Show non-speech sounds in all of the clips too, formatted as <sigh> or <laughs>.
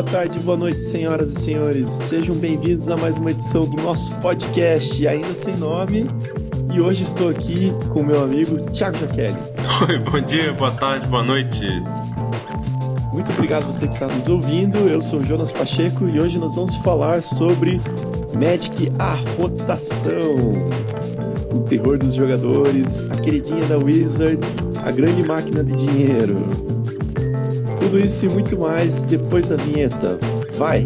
Boa tarde, boa noite, senhoras e senhores. Sejam bem-vindos a mais uma edição do nosso podcast, ainda sem nome. E hoje estou aqui com meu amigo Thiago Jaquelli. Oi, bom dia, boa tarde, boa noite. Muito obrigado você que está nos ouvindo. Eu sou Jonas Pacheco e hoje nós vamos falar sobre Magic a rotação. O terror dos jogadores, a queridinha da Wizard, a grande máquina de dinheiro. Tudo isso e muito mais depois da vinheta. Vai!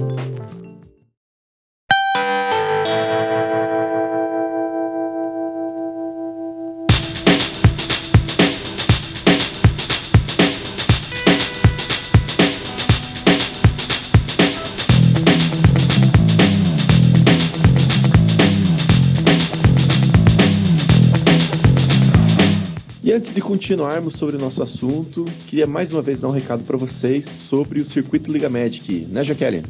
Continuarmos sobre o nosso assunto, queria mais uma vez dar um recado para vocês sobre o circuito Liga Magic, né, Jaqueline?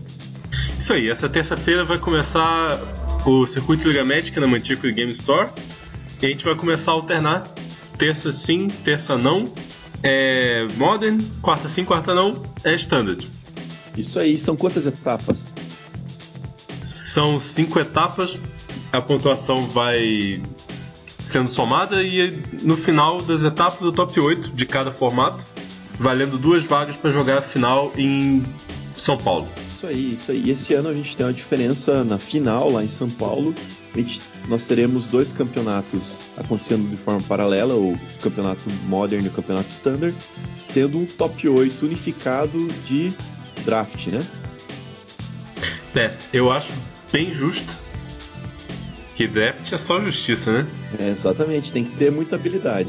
Isso aí, essa terça-feira vai começar o circuito Liga Magic na Mantico Game Store. E a gente vai começar a alternar terça sim, terça não. É Modern, quarta sim, quarta não, é Standard. Isso aí, são quantas etapas? São cinco etapas, a pontuação vai sendo somada e no final das etapas o top 8 de cada formato, valendo duas vagas para jogar a final em São Paulo. Isso aí, isso aí. Esse ano a gente tem uma diferença na final lá em São Paulo. Gente, nós teremos dois campeonatos acontecendo de forma paralela, o campeonato Modern e o campeonato Standard, tendo um top 8 unificado de draft, né? É, eu acho bem justo que draft é só justiça, né? É, exatamente, tem que ter muita habilidade.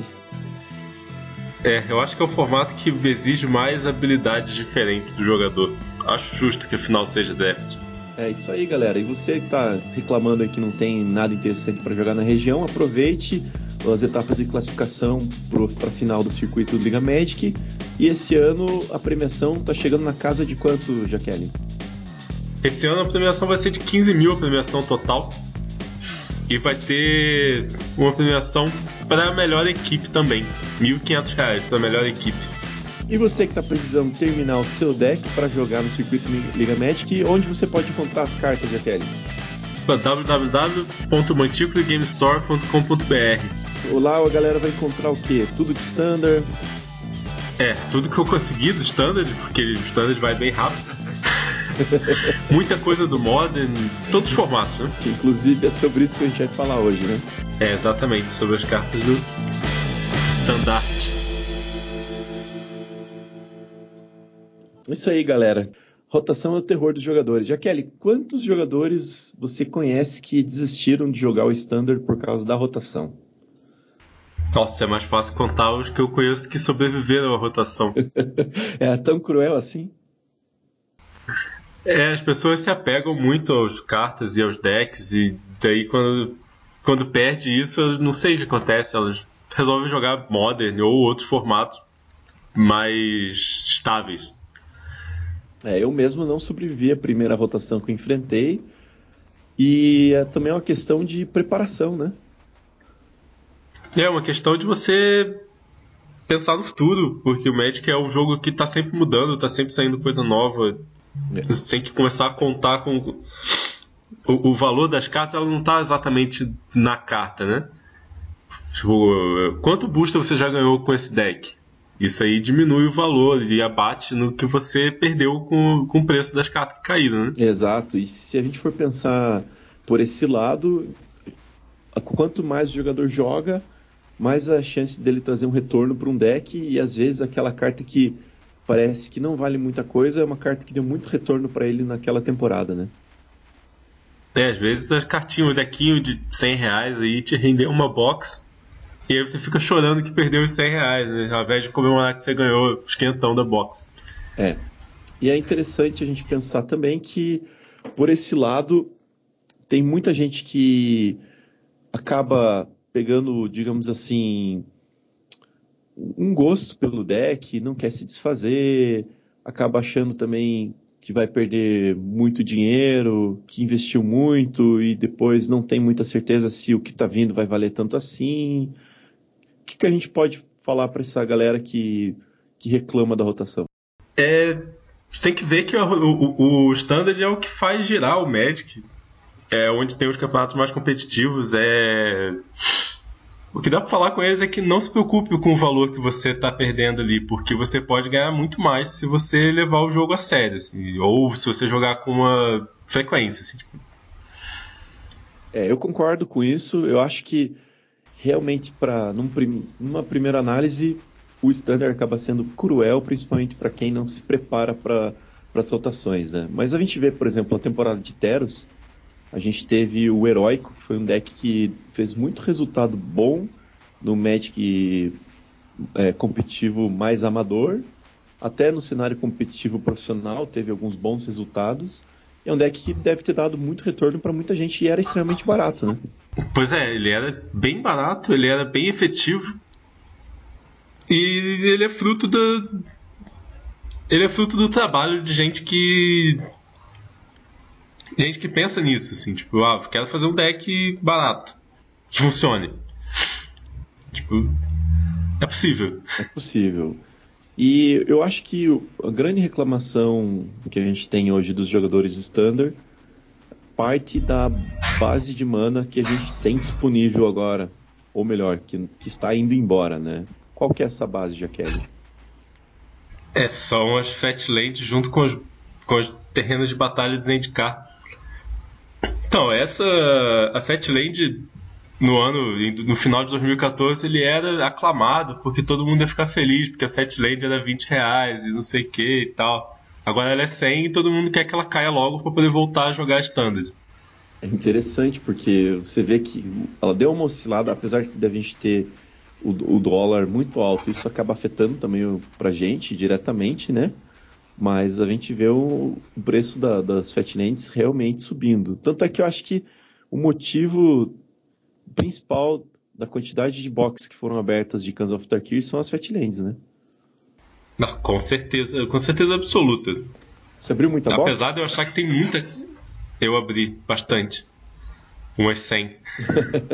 É, eu acho que é o formato que exige mais habilidades diferentes do jogador. Acho justo que a final seja draft. É isso aí, galera. E você que tá reclamando aí que não tem nada interessante para jogar na região, aproveite as etapas de classificação para a final do circuito Liga Magic. E esse ano a premiação tá chegando na casa de quanto, Jaqueline? Esse ano a premiação vai ser de 15 mil a premiação total. E vai ter uma premiação para a melhor equipe também. R$ 1.500 para a melhor equipe. E você que está precisando terminar o seu deck para jogar no circuito Liga Magic, onde você pode encontrar as cartas, Jaqueline? www.manticogamestore.com.br Lá a galera vai encontrar o quê? Tudo de standard? É, tudo que eu consegui do standard, porque o standard vai bem rápido. <laughs> Muita coisa do Modern, todos os formatos, né? Que inclusive é sobre isso que a gente vai falar hoje, né? É, exatamente, sobre as cartas do Standard. Isso aí, galera. Rotação é o terror dos jogadores. Jaqueline, quantos jogadores você conhece que desistiram de jogar o Standard por causa da rotação? Nossa, é mais fácil contar os que eu conheço que sobreviveram à rotação. <laughs> é tão cruel assim? É, as pessoas se apegam muito às cartas e aos decks, e daí quando, quando perde isso, eu não sei o que acontece, elas resolvem jogar Modern ou outros formatos mais estáveis. É, eu mesmo não sobrevivi à primeira rotação que eu enfrentei, e é também uma questão de preparação, né? É uma questão de você pensar no futuro, porque o Magic é um jogo que está sempre mudando, está sempre saindo coisa nova. Você tem que começar a contar com o, o valor das cartas, ela não está exatamente na carta, né? Tipo, quanto booster você já ganhou com esse deck? Isso aí diminui o valor e abate no que você perdeu com, com o preço das cartas que caíram, né? Exato. E se a gente for pensar por esse lado, quanto mais o jogador joga, mais a chance dele trazer um retorno para um deck e às vezes aquela carta que parece que não vale muita coisa é uma carta que deu muito retorno para ele naquela temporada, né? É, às vezes as cartinhas, o dequinho de 100 reais aí te rendeu uma box e aí você fica chorando que perdeu os 100 reais, né? Ao invés de comemorar que você ganhou os quentão da box. É. E é interessante a gente pensar também que, por esse lado, tem muita gente que acaba pegando, digamos assim, um gosto pelo deck, não quer se desfazer, acaba achando também que vai perder muito dinheiro, que investiu muito e depois não tem muita certeza se o que está vindo vai valer tanto assim. O que, que a gente pode falar para essa galera que, que reclama da rotação? É, tem que ver que o, o, o Standard é o que faz girar o Magic. É onde tem os campeonatos mais competitivos. É o que dá para falar com eles é que não se preocupe com o valor que você está perdendo ali, porque você pode ganhar muito mais se você levar o jogo a sério, assim, ou se você jogar com uma frequência. Assim, tipo. É, eu concordo com isso. Eu acho que realmente para num prim, numa primeira análise o standard acaba sendo cruel, principalmente para quem não se prepara para as rotações. Né? Mas a gente vê, por exemplo, a temporada de Teros a gente teve o Heróico, que foi um deck que fez muito resultado bom no Magic é, competitivo mais amador. Até no cenário competitivo profissional teve alguns bons resultados. É um deck que deve ter dado muito retorno para muita gente e era extremamente barato, né? Pois é, ele era bem barato, ele era bem efetivo. E ele é fruto da. Ele é fruto do trabalho de gente que gente que pensa nisso, assim, tipo, ah, quero fazer um deck barato, que funcione. Tipo, é possível. É possível. E eu acho que a grande reclamação que a gente tem hoje dos jogadores standard parte da base de mana que a gente tem disponível agora, ou melhor, que, que está indo embora, né? Qual que é essa base, Jaqueline? É, são as Fat Lands junto com os, com os terrenos de batalha de Zendikar. Então, essa. A Fatland no ano, no final de 2014, ele era aclamado porque todo mundo ia ficar feliz, porque a Fatland era 20 reais e não sei o que e tal. Agora ela é 100 e todo mundo quer que ela caia logo para poder voltar a jogar Standard. É interessante porque você vê que ela deu uma oscilada, apesar de a gente ter o, o dólar muito alto, isso acaba afetando também pra gente diretamente, né? Mas a gente vê o, o preço da, das Fatlands realmente subindo. Tanto é que eu acho que o motivo principal da quantidade de boxes que foram abertas de Cans of Tarkir são as Fatlands, né? Não, com certeza, com certeza absoluta. Você abriu muita box? Apesar de eu achar que tem muita, eu abri bastante. Umas 100.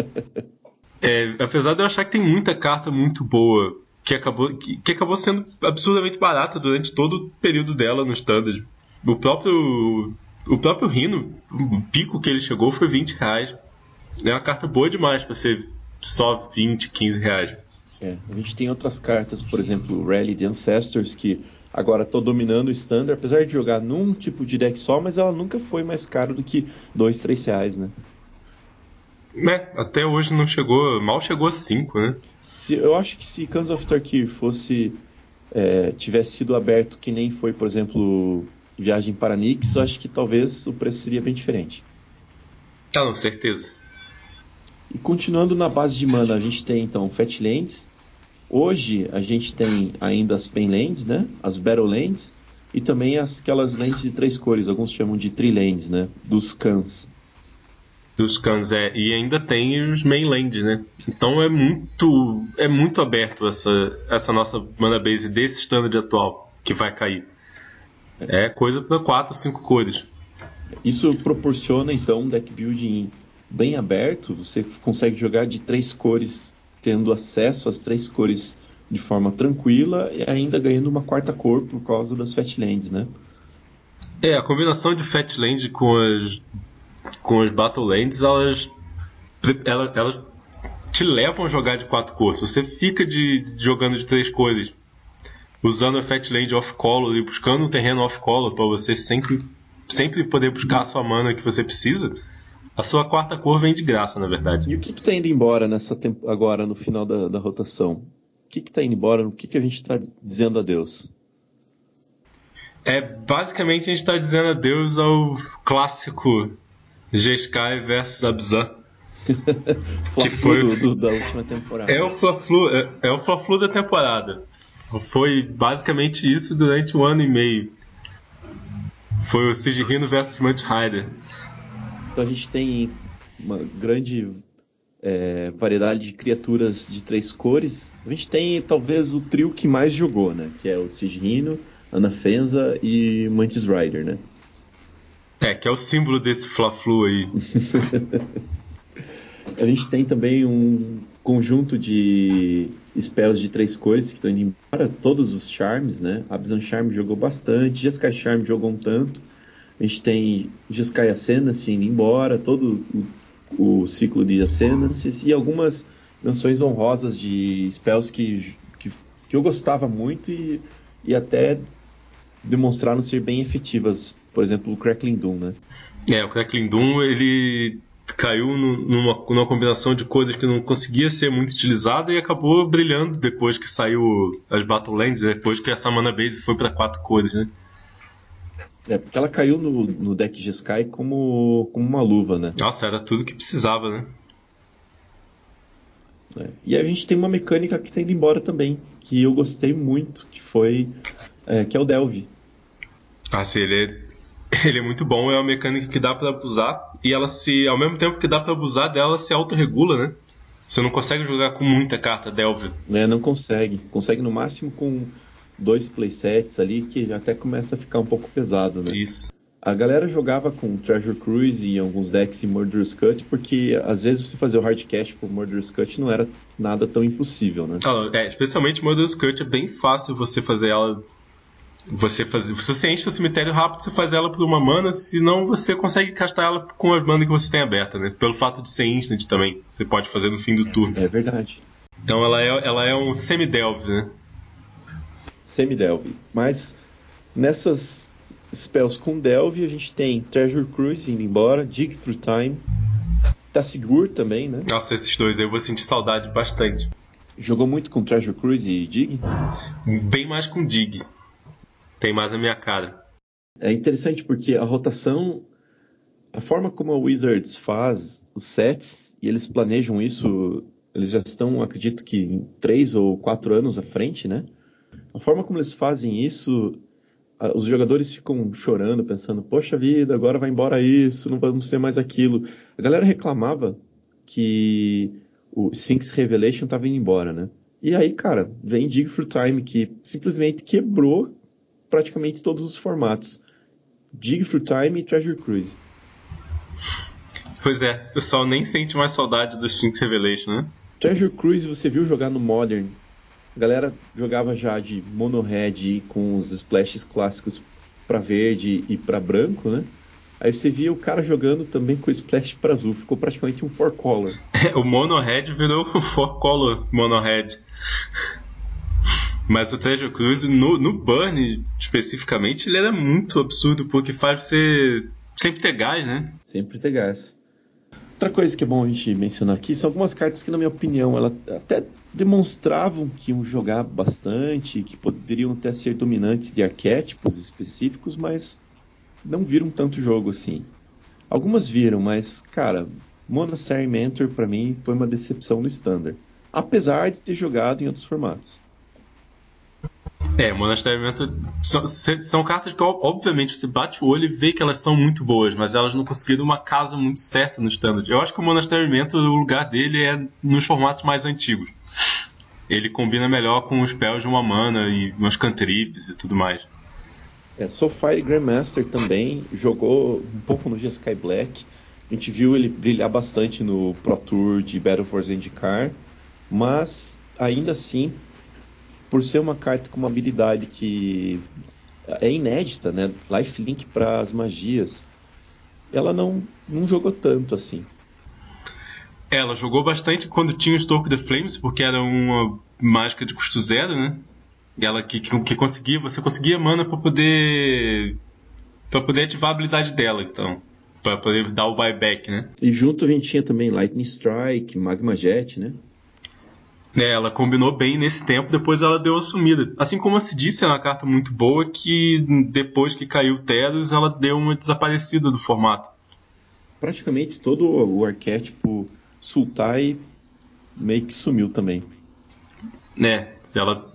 <laughs> é, apesar de eu achar que tem muita carta muito boa que acabou, que, que, acabou sendo absurdamente barata durante todo o período dela no standard. O próprio, o próprio Rhino, o pico que ele chegou foi 20 reais. É uma carta boa demais para ser só 20, 15 reais. É, a gente tem outras cartas, por exemplo, Rally de Ancestors, que agora estão dominando o standard, apesar de jogar num tipo de deck só, mas ela nunca foi mais cara do que 2, 3 reais, né? É, até hoje não chegou, mal chegou a 5, né? Se, eu acho que se Cans of Tarkir fosse é, tivesse sido aberto que nem foi, por exemplo, Viagem para Nix, eu acho que talvez o preço seria bem diferente. Ah, com certeza. E continuando na base de mana, a gente tem então Fatlands. Hoje a gente tem ainda as Penlands, né? As Battlelands e também as, aquelas lentes de três cores, alguns chamam de Trilands, né? Dos Cans dos Cans é e ainda tem os mainland, né? Então é muito é muito aberto essa essa nossa mana base desse standard atual que vai cair. É coisa para 4, 5 cores. Isso proporciona então um deck building bem aberto, você consegue jogar de três cores, tendo acesso às três cores de forma tranquila e ainda ganhando uma quarta cor por causa das Fatlands, né? É, a combinação de Fatland com as com as Battlelands, elas, elas, elas te levam a jogar de quatro cores. Você fica de, de jogando de três cores, usando a Fatland off-color e buscando um terreno off-color para você sempre, sempre poder buscar a sua mana que você precisa. A sua quarta cor vem de graça, na verdade. E o que está indo embora nessa tempo, agora no final da, da rotação? O que está indo embora? O que, que a gente está dizendo adeus? É basicamente a gente está dizendo adeus ao clássico G-Sky versus Abzan. <laughs> que foi do, do, da última temporada. É o Fla-Flu, é, é, o Fla-Flu da temporada. Foi basicamente isso durante um ano e meio. Foi o Sigirino versus Munt Rider. Então a gente tem uma grande é, variedade de criaturas de três cores. A gente tem talvez o trio que mais jogou, né? Que é o Sigirino, Anafenza e Mantis Rider, né? É, que é o símbolo desse Fla-Flu aí. <laughs> a gente tem também um conjunto de spells de três cores que estão indo embora, todos os charms, né? Abzan Charm jogou bastante, Jeskai Charm jogou um tanto. A gente tem Jeskai Ascendancy indo embora, todo o, o ciclo de Ascendancy e algumas menções honrosas de spells que, que, que eu gostava muito e, e até demonstraram ser bem efetivas. Por exemplo, o Crackling Doom, né? É, o Crackling Doom, ele caiu numa, numa combinação de coisas que não conseguia ser muito utilizada e acabou brilhando depois que saiu as Battlelands, depois que essa mana base foi para quatro cores, né? É, porque ela caiu no, no deck de Sky como, como uma luva, né? Nossa, era tudo que precisava, né? É. E a gente tem uma mecânica que está indo embora também, que eu gostei muito, que foi é, que é o Delve. Ah, sim, ele é, <laughs> ele é muito bom, é uma mecânica que dá para abusar e ela se, ao mesmo tempo que dá para abusar dela, se autorregula, né? Você não consegue jogar com muita carta Delve. É, não consegue. Consegue no máximo com dois playsets ali que até começa a ficar um pouco pesado, né? Isso. A galera jogava com Treasure Cruise e alguns decks em Murderous Cut, porque às vezes você fazer o hard cash por Murderous Cut não era nada tão impossível, né? Ah, é, especialmente Murderous Cut é bem fácil você fazer ela você fazer, se você enche o cemitério rápido, você faz ela por uma mana, senão você consegue castar ela com a mana que você tem aberta, né? Pelo fato de ser instant também, você pode fazer no fim do turno. É verdade. Então ela é, ela é um semi-delve, né? Semi-delve. Mas nessas spells com delve, a gente tem Treasure Cruise indo embora, Dig Through Time, Tassigur também, né? Nossa, esses dois aí eu vou sentir saudade bastante. Jogou muito com Treasure Cruise e Dig? Bem mais com Dig tem mais na minha cara. É interessante porque a rotação, a forma como a Wizards faz os sets, e eles planejam isso, eles já estão, acredito que, em três ou quatro anos à frente, né? A forma como eles fazem isso, os jogadores ficam chorando, pensando, poxa vida, agora vai embora isso, não vamos ter mais aquilo. A galera reclamava que o Sphinx Revelation estava indo embora, né? E aí, cara, vem Dig for Time, que simplesmente quebrou praticamente todos os formatos. Dig for Time e Treasure Cruise. Pois é, o pessoal nem sente mais saudade do Sphinx Revelation, né? Treasure Cruise você viu jogar no Modern. A galera jogava já de mono red com os splashes clássicos para verde e para branco, né? Aí você via o cara jogando também com splash para azul, ficou praticamente um four color. <laughs> o mono red virou um four color mono red. Mas o Treasure Cruise, no, no Burn especificamente, ele era muito absurdo, porque faz você sempre ter gás, né? Sempre ter gás. Outra coisa que é bom a gente mencionar aqui são algumas cartas que, na minha opinião, elas até demonstravam que iam jogar bastante, que poderiam até ser dominantes de arquétipos específicos, mas não viram tanto jogo assim. Algumas viram, mas, cara, Monastery Mentor para mim foi uma decepção no Standard. Apesar de ter jogado em outros formatos. É, Monastério são, são cartas que, obviamente, você bate o olho e vê que elas são muito boas, mas elas não conseguiram uma casa muito certa no Standard. Eu acho que o Monastério o lugar dele é nos formatos mais antigos. Ele combina melhor com os spells de uma mana e umas cantrips e tudo mais. É, Soulfire Grandmaster também jogou um pouco no Sky Black. A gente viu ele brilhar bastante no Pro Tour de Battle for Zendikar, mas ainda assim por ser uma carta com uma habilidade que é inédita, né? Lifelink para as magias. Ela não, não jogou tanto assim. Ela jogou bastante quando tinha o Stoke the Flames, porque era uma mágica de custo zero, né? Ela que, que, que conseguia, você conseguia mana para poder para poder ativar a habilidade dela, então, para poder dar o buyback, né? E junto a gente tinha também Lightning Strike, Magma Jet, né? É, ela combinou bem nesse tempo, depois ela deu uma sumida. Assim como a se disse, é uma carta muito boa que depois que caiu o Teros, ela deu uma desaparecida do formato. Praticamente todo o arquétipo Sultai meio que sumiu também. É, ela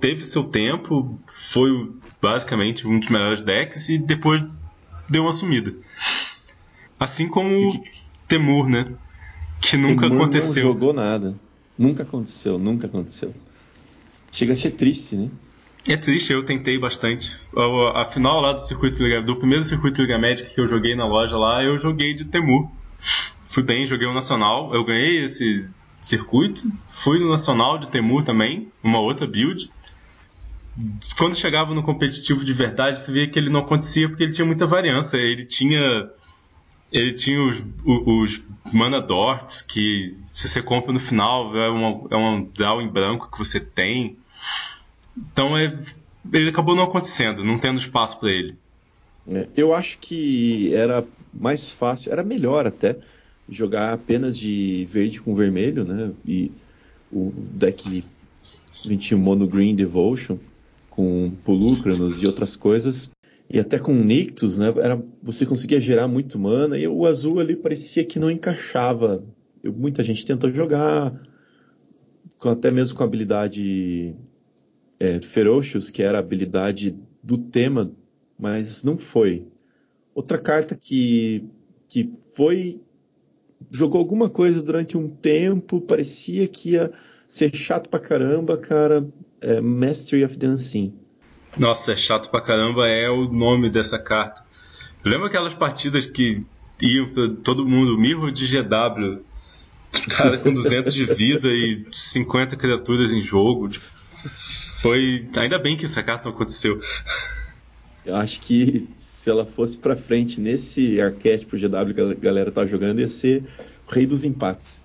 teve seu tempo, foi basicamente um dos melhores decks e depois deu uma sumida. Assim como Temur, né? Que nunca Temur aconteceu. Não jogou nada. Nunca aconteceu, nunca aconteceu. Chega a ser triste, né? É triste, eu tentei bastante. A, final lá do circuito do primeiro circuito Liga Magic que eu joguei na loja lá, eu joguei de Temur. Fui bem, joguei o Nacional. Eu ganhei esse circuito. Fui no Nacional de Temur também, uma outra build. Quando chegava no competitivo de verdade, você via que ele não acontecia porque ele tinha muita variância. Ele tinha ele tinha os, os, Mana Dorks, que se você compra no final, é, uma, é um draw em branco que você tem. Então é, ele acabou não acontecendo, não tendo espaço para ele. É, eu acho que era mais fácil, era melhor até, jogar apenas de verde com vermelho, né? E o deck 21 Mono Green Devotion com Polucranos e outras coisas e até com Nictus, né, era, você conseguia gerar muito mana, e o azul ali parecia que não encaixava. Eu, muita gente tentou jogar, com, até mesmo com a habilidade é, Ferocious, que era a habilidade do tema, mas não foi. Outra carta que, que foi. jogou alguma coisa durante um tempo, parecia que ia ser chato pra caramba, cara. É Mastery of Unseen. Nossa, é chato pra caramba, é o nome dessa carta. Lembra aquelas partidas que iam pra todo mundo, Mirror de GW, cara com 200 de vida e 50 criaturas em jogo. Foi. Ainda bem que essa carta não aconteceu. Eu acho que se ela fosse pra frente nesse arquétipo GW que a galera tá jogando, ia ser o rei dos empates.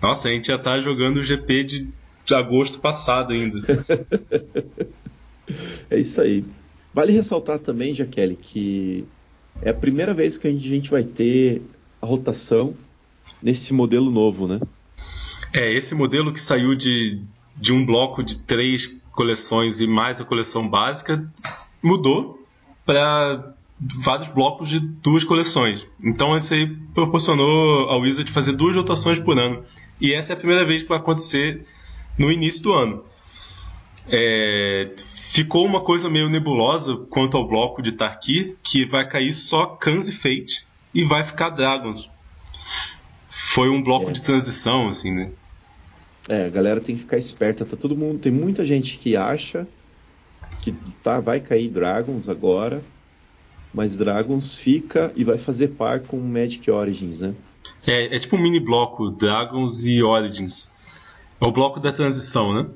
Nossa, a gente já tá jogando o GP de, de agosto passado ainda. <laughs> <laughs> É isso aí. Vale ressaltar também, Jaqueline, que é a primeira vez que a gente vai ter a rotação nesse modelo novo, né? É, esse modelo que saiu de, de um bloco de três coleções e mais a coleção básica mudou para vários blocos de duas coleções. Então isso aí proporcionou ao Wizard fazer duas rotações por ano. E essa é a primeira vez que vai acontecer no início do ano. É, ficou uma coisa meio nebulosa quanto ao bloco de Tarkir, que vai cair só Kans e Fate e vai ficar Dragons. Foi um bloco é. de transição, assim, né? É, a galera tem que ficar esperta. Tá todo mundo, tem muita gente que acha que tá, vai cair Dragons agora, mas Dragons fica e vai fazer par com Magic Origins, né? É, é tipo um mini bloco Dragons e Origins. É o bloco da transição, né?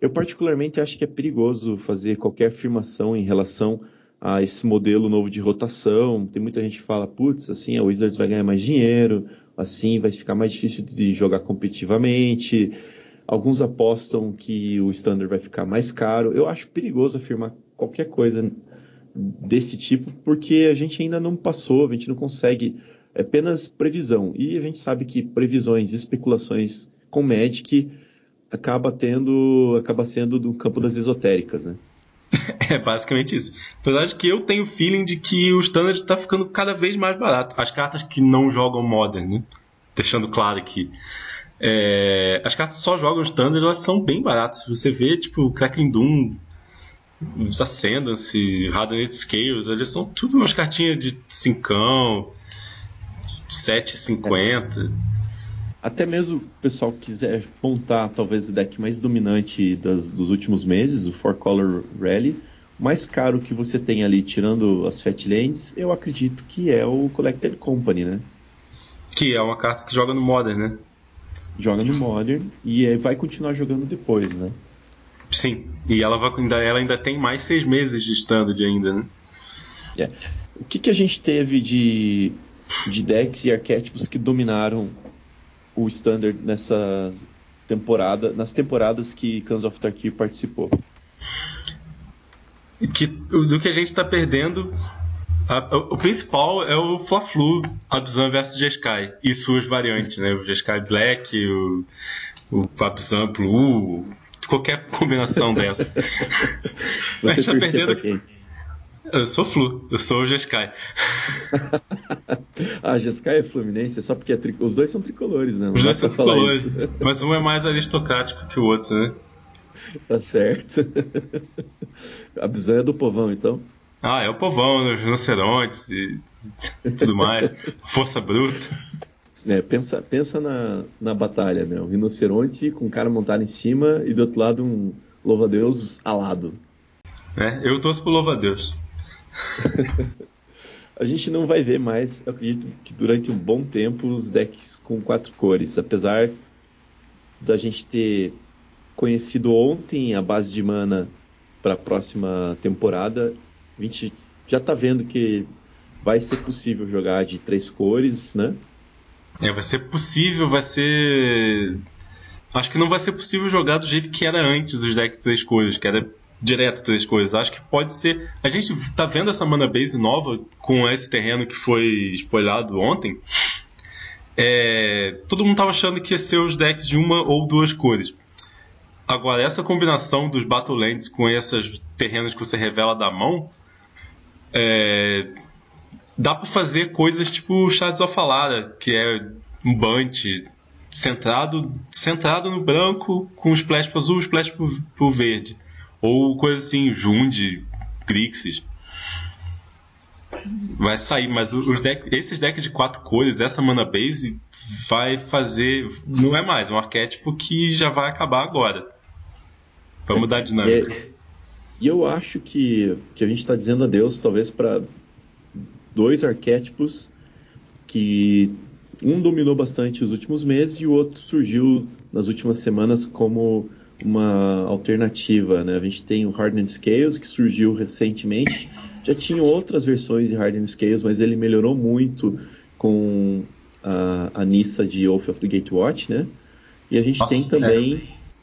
Eu particularmente acho que é perigoso fazer qualquer afirmação em relação a esse modelo novo de rotação. Tem muita gente que fala, putz, assim a Wizards vai ganhar mais dinheiro, assim vai ficar mais difícil de jogar competitivamente. Alguns apostam que o standard vai ficar mais caro. Eu acho perigoso afirmar qualquer coisa desse tipo, porque a gente ainda não passou, a gente não consegue, é apenas previsão. E a gente sabe que previsões e especulações com Magic acaba tendo, acaba sendo do campo das esotéricas, né? <laughs> É basicamente isso. Apesar de que eu tenho o feeling de que o standard está ficando cada vez mais barato. As cartas que não jogam modern, né? deixando claro aqui. É, as cartas que só jogam standard elas são bem baratas. Você vê tipo Crackling Doom, os Ascendance, Hardened Scales, eles são tudo umas cartinhas de 5, 7,50. É até mesmo o pessoal que quiser montar talvez o deck mais dominante das, dos últimos meses, o Four Color Rally, mais caro que você tem ali, tirando as Fatlands, eu acredito que é o Collected Company, né? Que é uma carta que joga no Modern, né? Joga no Modern e vai continuar jogando depois, né? Sim, e ela, vai, ainda, ela ainda tem mais seis meses de standard ainda, né? É. O que, que a gente teve de, de decks e arquétipos que dominaram o standard nessa temporada, nas temporadas que Cans of Tarkir participou. Que, do que a gente está perdendo, a, o principal é o Fla-Flu Abzan versus Jeskai e suas variantes, né? O Jeskai Black, o, o Abzan Blue, qualquer combinação dessa. Você <laughs> a gente tá perdendo. Eu sou Flu, eu sou o Jeskai. <laughs> ah, Jeskai é Fluminense, é só porque é tri... os dois são tricolores, né? Não os dois são tricolores, <laughs> mas um é mais aristocrático que o outro, né? Tá certo. <laughs> A Bizan é do povão, então? Ah, é o povão, os rinocerontes e tudo mais. Força bruta. É, pensa, pensa na, na batalha, né? Um rinoceronte com um cara montado em cima e do outro lado um, louva-a-Deus alado. É, eu torço pro louva-a-Deus. <laughs> a gente não vai ver mais, acredito que durante um bom tempo, os decks com quatro cores. Apesar da gente ter conhecido ontem a base de mana para a próxima temporada, a gente já está vendo que vai ser possível jogar de três cores, né? É, vai ser possível, vai ser. Acho que não vai ser possível jogar do jeito que era antes os decks de três cores, que era direto três cores. Acho que pode ser. A gente tá vendo essa mana base nova com esse terreno que foi spoilado ontem. É... Todo mundo tava achando que ia ser os decks de uma ou duas cores. Agora, essa combinação dos Battlelands com esses terrenos que você revela da mão. É dá para fazer coisas tipo Shadows of Alara, que é um bunch centrado, centrado no branco com splash pro azul, splash pro, pro verde. Ou coisa assim, Jund, Grixis. Vai sair, mas os deck, esses decks de quatro cores, essa mana base, vai fazer. Não é mais, é um arquétipo que já vai acabar agora. Vai mudar a dinâmica. É, e eu acho que, que a gente está dizendo adeus, talvez, para dois arquétipos que um dominou bastante os últimos meses e o outro surgiu nas últimas semanas como uma alternativa. Né? A gente tem o Hardened Scales, que surgiu recentemente. Já tinha outras versões de Hardened Scales, mas ele melhorou muito com a, a Nissa de Oath of the Gatewatch, né? E a gente Nossa, tem também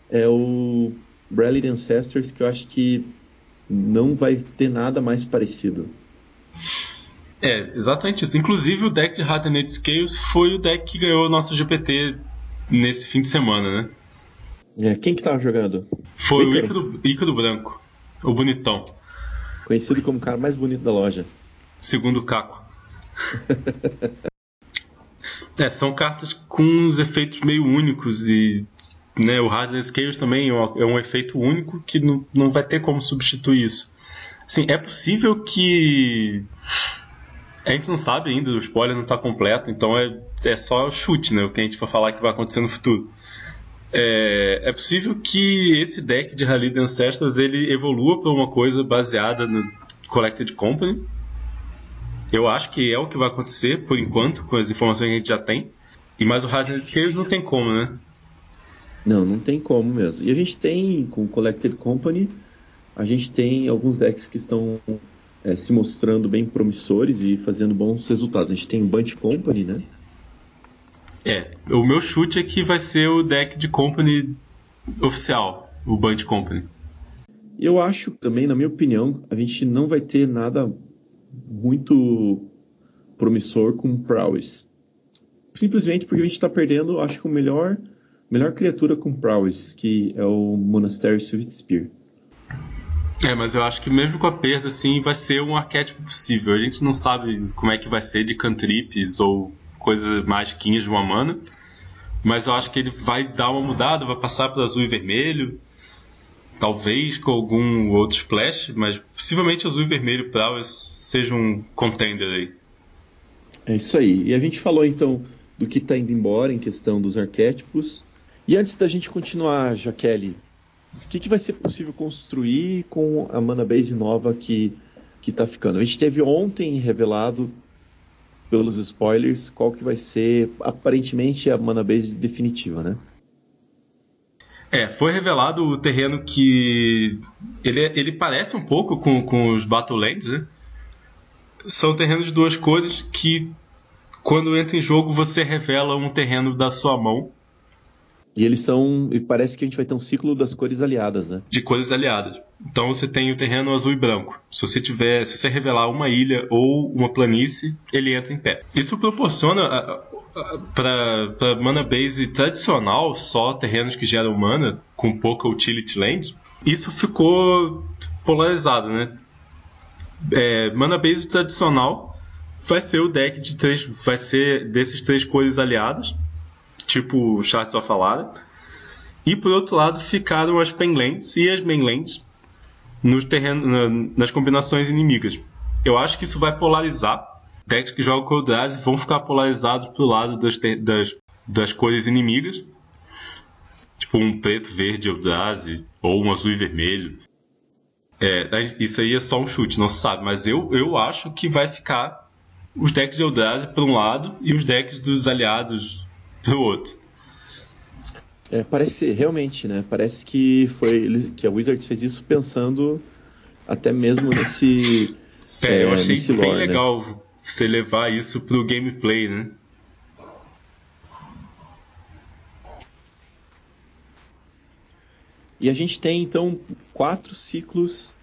é. é o Bradley Ancestors, que eu acho que não vai ter nada mais parecido. É, exatamente isso. Inclusive o deck de Hardened Scales foi o deck que ganhou o nosso GPT nesse fim de semana, né? É, quem que tava jogando? Foi o Ícaro, Ícaro Branco, o bonitão. Conhecido como o cara mais bonito da loja. Segundo o Caco. <laughs> é, são cartas com uns efeitos meio únicos e né, o Hardened Scales também é um efeito único que não, não vai ter como substituir isso. Assim, é possível que a gente não sabe ainda, o spoiler não está completo, então é, é só chute, né? O que a gente for falar que vai acontecer no futuro. É, é possível que esse deck de Rally de Ancestors ele evolua para uma coisa baseada no Collected Company. Eu acho que é o que vai acontecer por enquanto, com as informações que a gente já tem. E mais o Hardened Scales não tem como, né? Não, não tem como mesmo. E a gente tem com o Collected Company, a gente tem alguns decks que estão é, se mostrando bem promissores e fazendo bons resultados. A gente tem o Bunch Company, né? É, o meu chute é que vai ser o deck de Company oficial, o Bunch Company. Eu acho também, na minha opinião, a gente não vai ter nada muito promissor com Prowess. Simplesmente porque a gente está perdendo, acho que o melhor, melhor criatura com Prowess, que é o Monastery Swift Spear. É, mas eu acho que mesmo com a perda, assim, vai ser um arquétipo possível. A gente não sabe como é que vai ser de cantrips ou coisas mágicas de uma mana. Mas eu acho que ele vai dar uma mudada, vai passar para azul e vermelho. Talvez com algum outro splash, mas possivelmente azul e vermelho para seja um contender aí. É isso aí. E a gente falou então do que está indo embora em questão dos arquétipos. E antes da gente continuar, Jaqueline, o que, que vai ser possível construir com a mana base nova que que está ficando. A gente teve ontem revelado pelos spoilers qual que vai ser aparentemente a mana base definitiva, né? É, foi revelado o terreno que ele, ele parece um pouco com, com os Battlelands, né? São terrenos de duas cores que quando entra em jogo você revela um terreno da sua mão e eles são. E parece que a gente vai ter um ciclo das cores aliadas, né? De cores aliadas. Então você tem o terreno azul e branco. Se você tiver. Se você revelar uma ilha ou uma planície, ele entra em pé. Isso proporciona. Para mana base tradicional, só terrenos que geram mana, com pouca utility land, isso ficou polarizado, né? É, mana base tradicional vai ser o deck de três. Vai ser desses três cores aliadas tipo Shards of Alara. E por outro lado ficaram as Penlands e as Mainlands nos terreno, nas combinações inimigas. Eu acho que isso vai polarizar. Decks que jogam Eldrazi vão ficar polarizados pro lado das, das, das cores inimigas. tipo um preto, verde, Eldrazi, ou um azul e vermelho. É, isso aí é só um chute, não se sabe, mas eu, eu acho que vai ficar os decks de Eldrazi por um lado e os decks dos aliados do outro. É, parece realmente, né? Parece que foi que a Wizards fez isso pensando até mesmo nesse. É, é eu achei bem lore, né? legal né? você levar isso pro gameplay, né? E a gente tem então quatro ciclos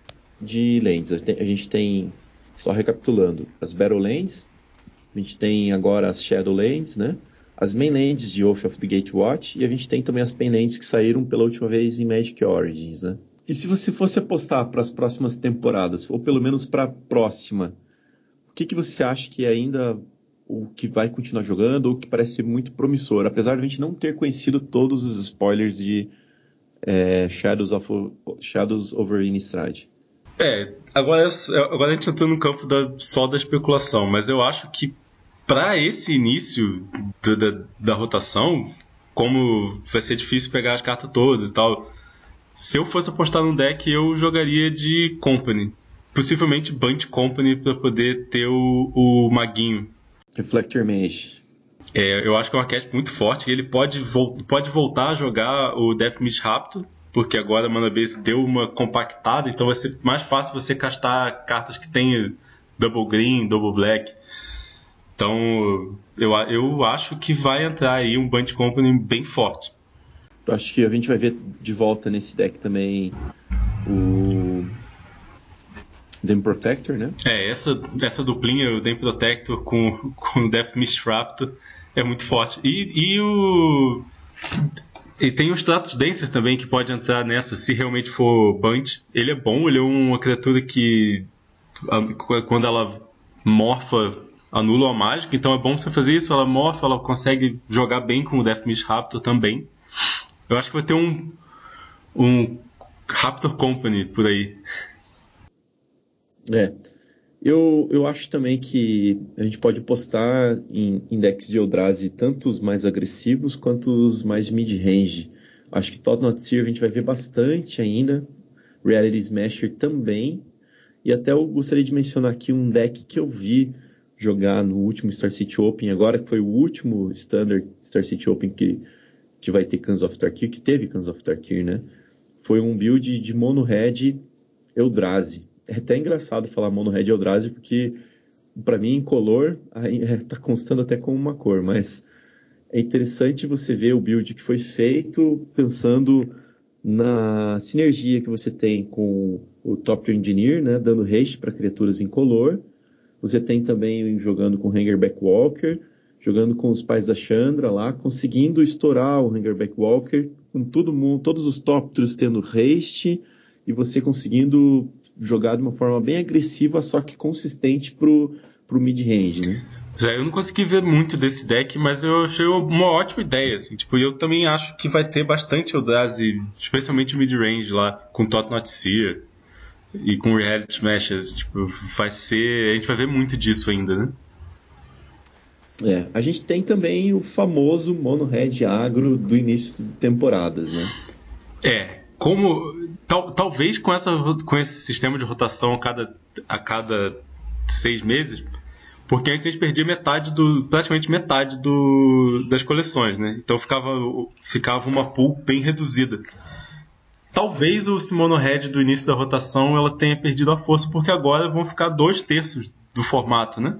de lands. A gente tem, só recapitulando, as Battle Lands, a gente tem agora as Shadow Lands, né? As main lands de Oath of the Gatewatch e a gente tem também as Pain Lands que saíram pela última vez em Magic Origins, né? E se você fosse apostar para as próximas temporadas, ou pelo menos para a próxima, o que, que você acha que é ainda o que vai continuar jogando ou que parece muito promissor, apesar de a gente não ter conhecido todos os spoilers de é, Shadows, of, Shadows over Innistrad. É, agora, agora a gente entrou no campo da, só da especulação, mas eu acho que para esse início da, da, da, rotação, como vai ser difícil pegar as cartas todas e tal, se eu fosse apostar no deck, eu jogaria de Company. Possivelmente Bunt Company para poder ter o, o Maguinho. Reflector Mage. É, eu acho que é um arquétipo muito forte. Ele pode, vo pode voltar a jogar o Death Mish Raptor, porque agora a Mana Base deu uma compactada, então vai ser mais fácil você castar cartas que tem Double Green, Double Black. Então eu, eu acho que vai entrar aí um Bunch Company bem forte. Eu acho que a gente vai ver de volta nesse deck também o Dem Protector, né? É, essa, essa duplinha, o Dem Protector com, com o Death Mist Raptor é muito forte. E, e o. E tem o Stratos Dancer também que pode entrar nessa se realmente for Bunt. Ele é bom, ele é uma criatura que quando ela morfa anula a mágica, então é bom você fazer isso, ela morfa, ela consegue jogar bem com o Death Mist Raptor também. Eu acho que vai ter um um Raptor Company por aí. É. Eu, eu acho também que a gente pode postar em index de Eldrazi tanto os mais agressivos quanto os mais mid-range. Acho que Todd Not Seer a gente vai ver bastante ainda. Reality Smasher também. E até eu gostaria de mencionar aqui um deck que eu vi jogar no último Star City Open, agora que foi o último Standard Star City Open que, que vai ter Cans of Tarkir, que teve Cans of Tarkir, né? Foi um build de Mono Red Eldrazi é até engraçado falar mono red Eldrazi, porque para mim, color, está constando até como uma cor, mas é interessante você ver o build que foi feito pensando na sinergia que você tem com o Top Engineer, né, dando haste para criaturas em color. Você tem também jogando com Hangerback Walker, jogando com os pais da Chandra lá, conseguindo estourar o Hangerback Walker, com todo mundo, todos os Topters tendo haste, e você conseguindo jogar de uma forma bem agressiva, só que consistente pro, pro mid-range, né? É, eu não consegui ver muito desse deck, mas eu achei uma ótima ideia, assim, tipo, eu também acho que vai ter bastante Eldrazi, especialmente mid-range lá, com Tot Not Seer e com Reality Smashes, tipo, vai ser, a gente vai ver muito disso ainda, né? É, a gente tem também o famoso Mono Red Agro do início de temporadas, né? É, como tal, talvez com, essa, com esse sistema de rotação a cada, a cada seis meses, porque antes a gente perdia metade do praticamente metade do, das coleções, né? Então ficava, ficava uma pool bem reduzida. Talvez o Simono Red do início da rotação ela tenha perdido a força, porque agora vão ficar dois terços do formato, né?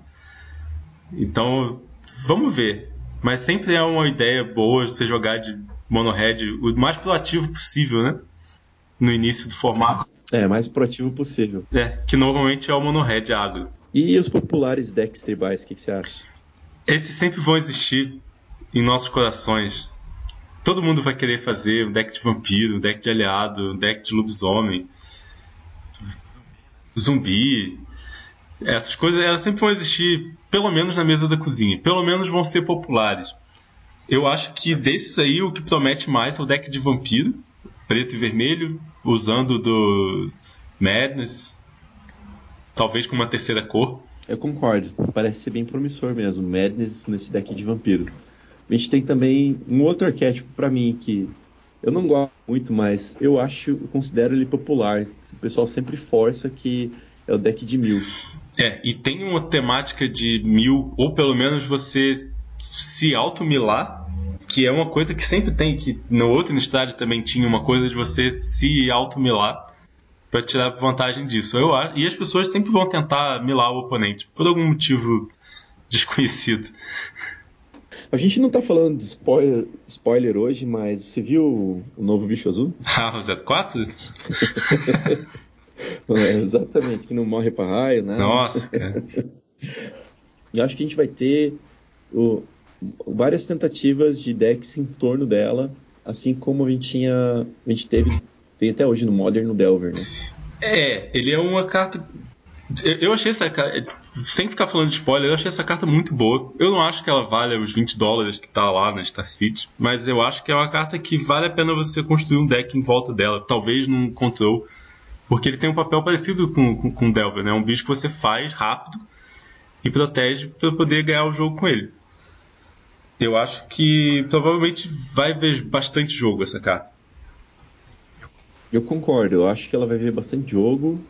Então, vamos ver. Mas sempre é uma ideia boa você jogar de Mono Red o mais proativo possível, né? No início do formato. É, mais proativo possível. É, que normalmente é o Mono Red agro. E os populares decks tribais, o que, que você acha? Esses sempre vão existir em nossos corações. Todo mundo vai querer fazer um deck de vampiro, um deck de aliado, um deck de lobisomem, zumbi. Essas coisas elas sempre vão existir, pelo menos na mesa da cozinha. Pelo menos vão ser populares. Eu acho que desses aí o que promete mais é o deck de vampiro, preto e vermelho, usando do Madness, talvez com uma terceira cor. Eu concordo, parece ser bem promissor mesmo, Madness nesse deck de vampiro. A gente tem também um outro arquétipo para mim que Eu não gosto muito, mas eu acho, eu considero ele popular. O pessoal sempre força que é o deck de mil. É, e tem uma temática de mil, ou pelo menos você se auto-milar, que é uma coisa que sempre tem, que no outro estádio também tinha uma coisa de você se auto-milar para tirar vantagem disso. Eu acho, e as pessoas sempre vão tentar milar o oponente, por algum motivo desconhecido. A gente não tá falando de spoiler, spoiler hoje, mas você viu o novo bicho azul? <laughs> Ah, o Z4? <laughs> é, exatamente, que não morre pra raio, né? Nossa, <laughs> cara. Eu acho que a gente vai ter o, várias tentativas de decks em torno dela, assim como a gente tinha. A gente teve. Tem até hoje no Modern no Delver, né? É, ele é uma carta. Eu achei essa carta. Sem ficar falando de spoiler, eu achei essa carta muito boa. Eu não acho que ela valha os 20 dólares que tá lá na Star City, mas eu acho que é uma carta que vale a pena você construir um deck em volta dela. Talvez num control. Porque ele tem um papel parecido com, com, com Delver, né? Um bicho que você faz rápido e protege para poder ganhar o jogo com ele. Eu acho que provavelmente vai ver bastante jogo essa carta. Eu concordo, eu acho que ela vai ver bastante jogo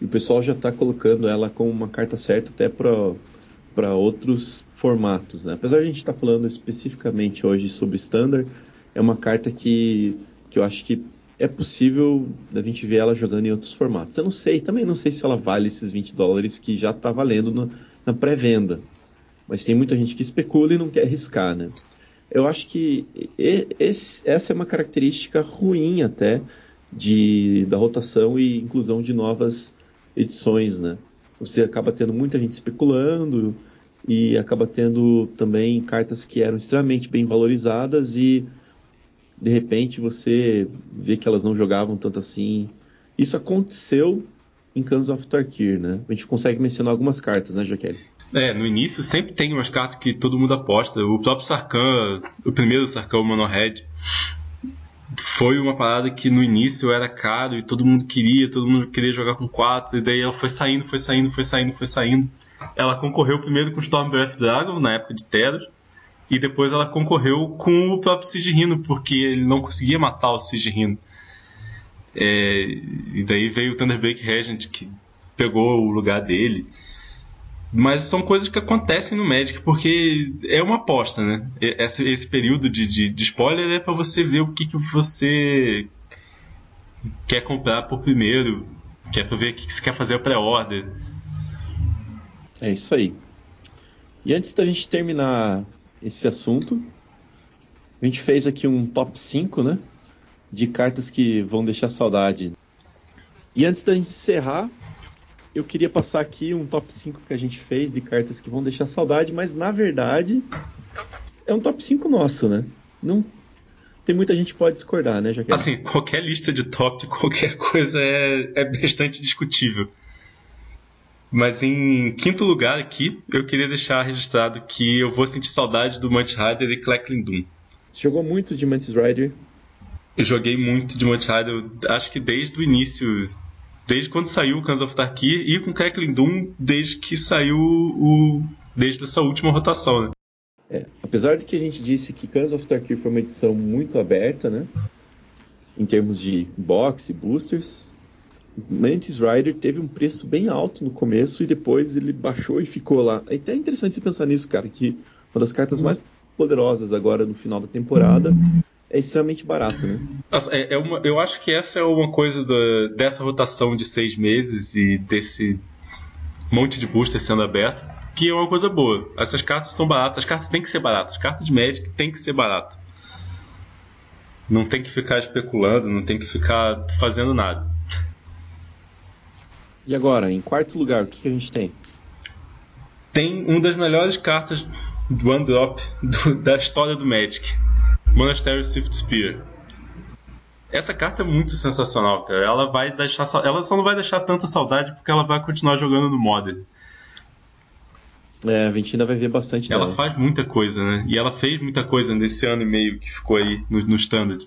e o pessoal já está colocando ela como uma carta certa até para outros formatos. Né? Apesar de a gente estar tá falando especificamente hoje sobre Standard, é uma carta que, que eu acho que é possível a gente ver ela jogando em outros formatos. Eu não sei, também não sei se ela vale esses 20 dólares que já está valendo no, na pré-venda. Mas tem muita gente que especula e não quer arriscar, né? Eu acho que esse, essa é uma característica ruim até de, da rotação e inclusão de novas edições, né? Você acaba tendo muita gente especulando e acaba tendo também cartas que eram extremamente bem valorizadas e de repente você vê que elas não jogavam tanto assim. Isso aconteceu em Cans of Tarkir, né? A gente consegue mencionar algumas cartas, né, Jaqueline? É, no início sempre tem umas cartas que todo mundo aposta. O próprio Sarkhan, o primeiro Sarkhan, o Monohead, foi uma parada que no início era caro e todo mundo queria, todo mundo queria jogar com quatro, e daí ela foi saindo, foi saindo, foi saindo, foi saindo. Ela concorreu primeiro com Stormbreath Dragon, na época de Teros, e depois ela concorreu com o próprio Sigirino, porque ele não conseguia matar o Sigirino. É, e daí veio o Thunderbreak Regent, que pegou o lugar dele. Mas são coisas que acontecem no Magic, porque é uma aposta, né? Esse, esse período de, de, de, spoiler é para você ver o que, que você quer comprar por primeiro, que é pra ver o que você quer fazer a pré-order. É isso aí. E antes da gente terminar esse assunto, a gente fez aqui um top 5, né? De cartas que vão deixar saudade. E antes da gente encerrar, eu queria passar aqui um top 5 que a gente fez de cartas que vão deixar saudade, mas na verdade é um top 5 nosso, né? Não tem muita gente que pode discordar, né, Jaqueline? Assim, qualquer lista de top, qualquer coisa é, é bastante discutível. Mas em quinto lugar aqui, eu queria deixar registrado que eu vou sentir saudade do Mantis Rider e Clackling Doom. Você jogou muito de Mantis Rider? Eu joguei muito de Mantis Rider, acho que desde o início desde quando saiu o Cans of Tarkir e com Crackling Doom desde que saiu o desde essa última rotação, né? É, apesar de que a gente disse que Cans of Tarkir foi uma edição muito aberta, né? Em termos de box e boosters, Mantis Rider teve um preço bem alto no começo e depois ele baixou e ficou lá. É até interessante você pensar nisso, cara, que uma das cartas mais poderosas agora no final da temporada é extremamente barato, né? É, é uma, eu acho que essa é uma coisa da, dessa rotação de seis meses e desse monte de booster sendo aberto, que é uma coisa boa. Essas cartas são baratas, as cartas têm que ser baratas, as cartas de Magic têm que ser barato. Não tem que ficar especulando, não tem que ficar fazendo nada. E agora, em quarto lugar, o que, que a gente tem? Tem uma das melhores cartas do One Drop do, da história do Magic Monastery Swift Spear. Essa carta é muito sensacional, cara. Ela vai deixar, ela só não vai deixar tanta saudade porque ela vai continuar jogando no Modern. É, a gente ainda vai ver bastante Ela dela. faz muita coisa, né? E ela fez muita coisa nesse ano e meio que ficou aí no, no Standard.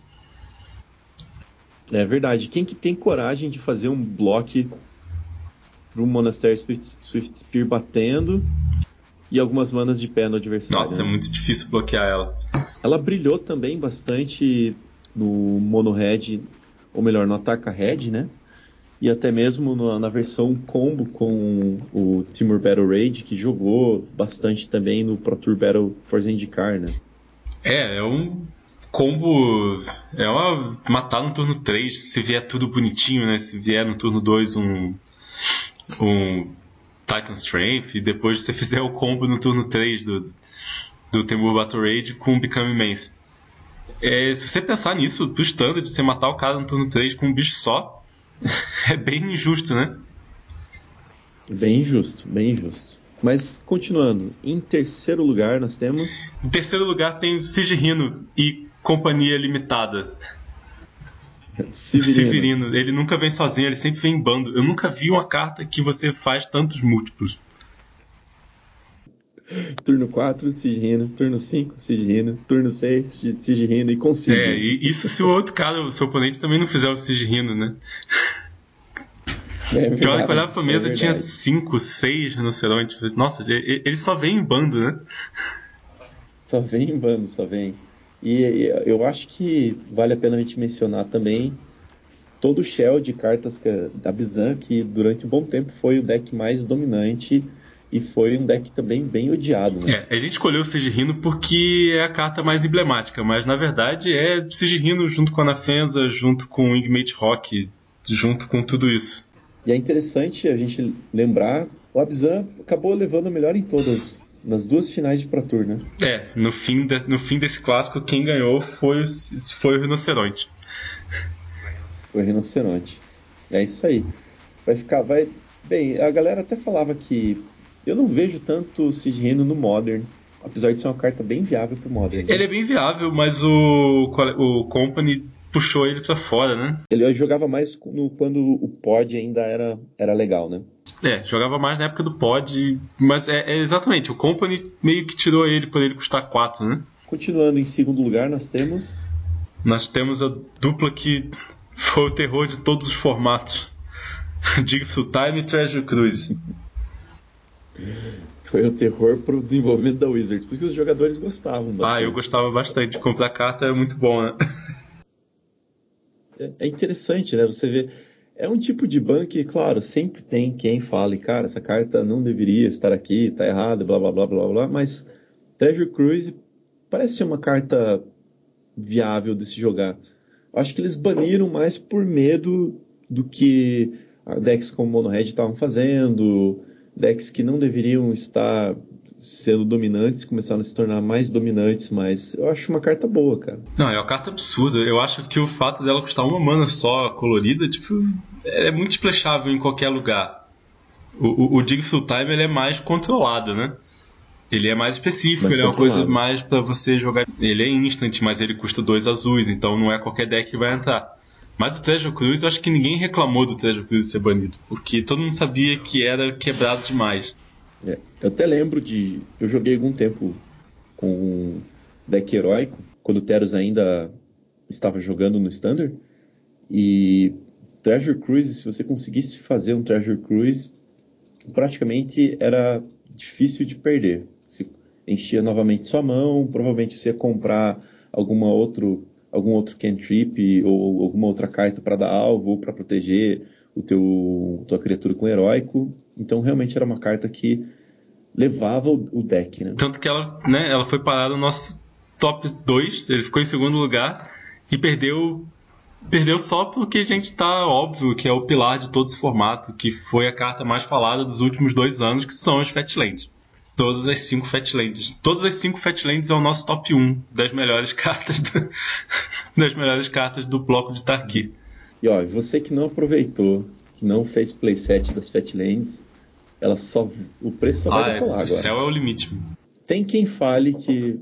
É verdade. Quem que tem coragem de fazer um bloco pro Monastery Swift, Swift Spear batendo e algumas manas de pé no adversário? Nossa, né? é muito difícil bloquear ela. Ela brilhou também bastante no Mono Red, ou melhor, no Ataca Red, né? E até mesmo no, na versão combo com o Timur Battle Raid, que jogou bastante também no Pro Tour Battle Forza IndyCar, né? É, é um combo. É uma matar no turno 3, se vier tudo bonitinho, né? Se vier no turno 2 um. um Titan Strength, e depois você <laughs> fizer o combo no turno 3 do, do Temur Battle Raid com o Become Immense. É, se você pensar nisso, do standard, você matar o cara no turno 3 com um bicho só, <laughs> é bem injusto, né? Bem injusto, bem injusto. Mas continuando, em terceiro lugar nós temos. Em terceiro lugar tem Sigirino e Companhia Limitada. Severino. Severino. Ele nunca vem sozinho, ele sempre vem em bando. Eu nunca vi uma carta que você faz tantos múltiplos. Turno 4, Sigirino. Turno 5, Sigirino. Turno 6, Sigirino e com Sigirino. É, e isso se o outro cara, o seu oponente, também não fizer o Sigirino, né? É hora que olhava pra mesa é tinha 5, 6 rinocerontes. Nossa, ele só vem em bando, né? Só vem em bando, só vem. E eu acho que vale a pena a gente mencionar também todo o shell de cartas da Bizan, que durante um bom tempo foi o deck mais dominante e foi um deck também bem odiado. Né? É, a gente escolheu o Sigirino porque é a carta mais emblemática, mas na verdade é Sigirino junto com a Nafenza, junto com o Ingmate Rock, junto com tudo isso. E é interessante a gente lembrar, o Abzan acabou levando o melhor em todas nas duas finais de Pro Tour, né? É, no fim, de, no fim desse clássico, quem ganhou foi o, foi o Rinoceronte. Foi o Rinoceronte. É isso aí. Vai ficar. Vai... Bem, a galera até falava que eu não vejo tanto Sid Reno no Modern. Apesar de ser uma carta bem viável pro Modern. Ele né? é bem viável, mas o, o Company puxou ele pra fora, né? Ele jogava mais no, quando o pod ainda era, era legal, né? É, jogava mais na época do pod, mas é, é exatamente, o Company meio que tirou ele por ele custar 4, né? Continuando em segundo lugar, nós temos. Nós temos a dupla que foi o terror de todos os formatos. <laughs> Digful Time e Treasure Cruise. Foi o terror pro desenvolvimento da Wizard. Por isso os jogadores gostavam bastante. Ah, eu gostava bastante. Comprar carta é muito bom, né? É, é interessante, né? Você vê. É um tipo de ban que, claro, sempre tem quem fale, cara, essa carta não deveria estar aqui, tá errado, blá blá blá blá blá, mas Treasure Cruise parece ser uma carta viável de se jogar. Acho que eles baniram mais por medo do que decks como Mono Red estavam fazendo, decks que não deveriam estar sendo dominantes começaram a se tornar mais dominantes, mas eu acho uma carta boa, cara. Não, é uma carta absurda. Eu acho que o fato dela custar uma mana só colorida, tipo, é muito splashável em qualquer lugar. O, o, o Digful Time ele é mais controlado, né? Ele é mais específico, mais ele é uma coisa mais para você jogar. Ele é instant, mas ele custa dois azuis, então não é qualquer deck que vai entrar. Mas o Treasure Cruise, eu acho que ninguém reclamou do Treasure Cruise ser banido, porque todo mundo sabia que era quebrado demais. É, eu até lembro de. Eu joguei algum tempo com um deck heróico, quando o Teros ainda estava jogando no Standard. E Treasure Cruise, se você conseguisse fazer um Treasure Cruise, praticamente era difícil de perder. Enchia novamente sua mão, provavelmente você ia comprar alguma outro, algum outro cantrip ou alguma outra carta para dar alvo ou para proteger o teu tua criatura com heróico. Então realmente era uma carta que levava o, deck, né? Tanto que ela, né, ela foi parada no nosso top 2, ele ficou em segundo lugar e perdeu perdeu só porque a gente tá óbvio que é o pilar de todos os formatos, que foi a carta mais falada dos últimos dois anos, que são as Fatlands. Todas as cinco Fatlands. Todas as cinco Fatlands é o nosso top 1 das melhores <laughs> cartas do, das melhores cartas do bloco de Tarki. E ó, você que não aproveitou, que não fez playset das Fatlands, ela só o preço só ah, vai é, decolar agora. O céu é o limite. Tem quem fale que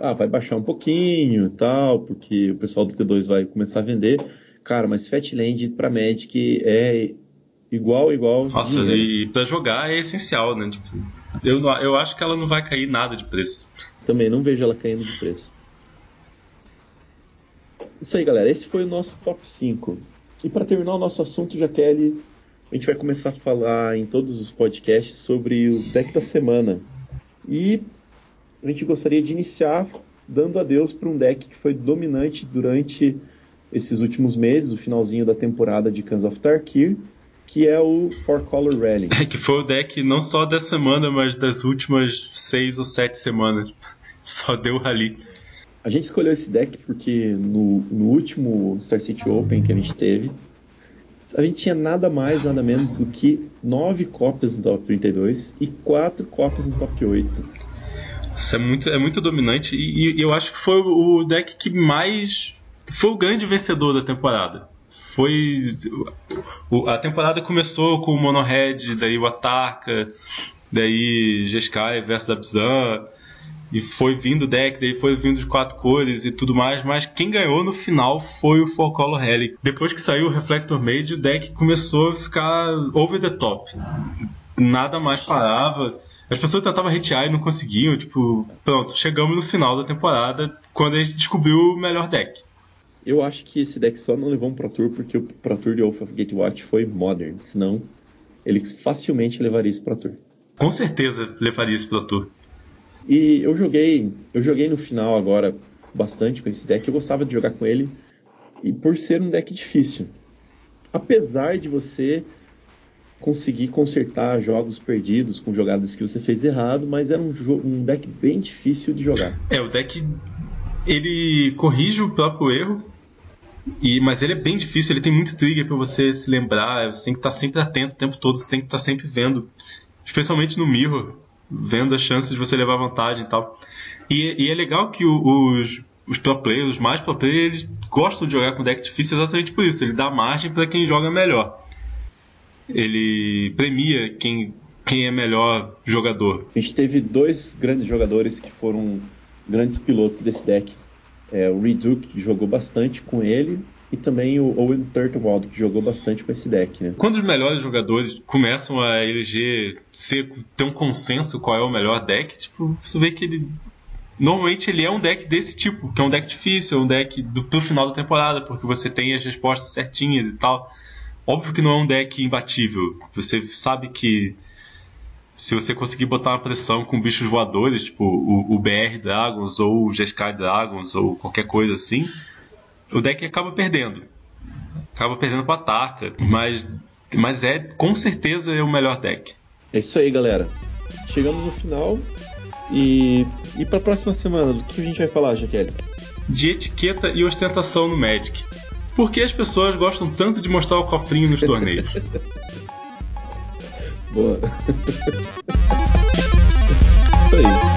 ah, vai baixar um pouquinho, tal, porque o pessoal do T2 vai começar a vender. Cara, mas Fatland para Magic é igual, igual. Nossa, e para jogar é essencial, né? Tipo, eu, eu acho que ela não vai cair nada de preço. Também não vejo ela caindo de preço. Isso aí, galera. Esse foi o nosso top 5. E para terminar o nosso assunto, Jaqueline, a gente vai começar a falar em todos os podcasts sobre o deck da semana. E a gente gostaria de iniciar dando adeus para um deck que foi dominante durante esses últimos meses, o finalzinho da temporada de Cans of Tarkir, que é o Four Color Rally. É, <laughs> que foi o deck não só dessa semana, mas das últimas seis ou sete semanas. Só deu rally. A gente escolheu esse deck porque no, no último Star City Open que a gente teve, a gente tinha nada mais, nada menos do que nove cópias no top 32 e quatro cópias no top 8. Isso é muito, é muito dominante e, e eu acho que foi o deck que mais. Foi o grande vencedor da temporada. Foi. A temporada começou com o Mono Red, daí o Ataka, daí Jeskai versus Abzan, e foi vindo o deck, daí foi vindo de quatro cores e tudo mais, mas quem ganhou no final foi o Four Color Relic. Depois que saiu o Reflector Mage, o deck começou a ficar over the top. Nada mais parava. As pessoas tentavam hatear e não conseguiam, tipo, pronto, chegamos no final da temporada quando a gente descobriu o melhor deck. Eu acho que esse deck só não levou um Pro Tour porque o Pro Tour de Wolf of Gatewatch foi Modern, senão ele facilmente levaria esse Pro Tour. Com certeza levaria esse Pro Tour. E eu joguei, eu joguei no final agora bastante com esse deck. Eu gostava de jogar com ele e por ser um deck difícil. Apesar de você conseguir consertar jogos perdidos com jogadas que você fez errado, mas era um, um deck bem difícil de jogar. É, o deck ele corrige o próprio erro, e, mas ele é bem difícil, ele tem muito trigger para você se lembrar, você tem que estar sempre atento o tempo todo, você tem que estar sempre vendo, especialmente no mirror vendo as chances de você levar vantagem e tal. E, e é legal que os, os pro players, os mais pro players, eles gostam de jogar com deck difícil exatamente por isso. Ele dá margem para quem joga melhor. Ele premia quem, quem é melhor jogador. A gente teve dois grandes jogadores que foram grandes pilotos desse deck. É, o Reduke, que jogou bastante com ele, e também o Owen Turtlewald, que jogou bastante com esse deck, né? Quando os melhores jogadores começam a eleger, ser, ter um consenso qual é o melhor deck, tipo, você vê que ele. Normalmente ele é um deck desse tipo, que é um deck difícil, é um deck do, pro final da temporada, porque você tem as respostas certinhas e tal. Óbvio que não é um deck imbatível. Você sabe que se você conseguir botar uma pressão com bichos voadores, tipo o, o BR Dragons ou o GSK Dragons ou qualquer coisa assim, o deck acaba perdendo. Acaba perdendo pra Tarka, mas, mas é com certeza é o melhor deck. É isso aí, galera. Chegamos no final e, e pra próxima semana, do que a gente vai falar, Jaqueline? De etiqueta e ostentação no Magic. Por que as pessoas gostam tanto de mostrar o cofrinho nos torneios? Boa. <laughs> isso aí.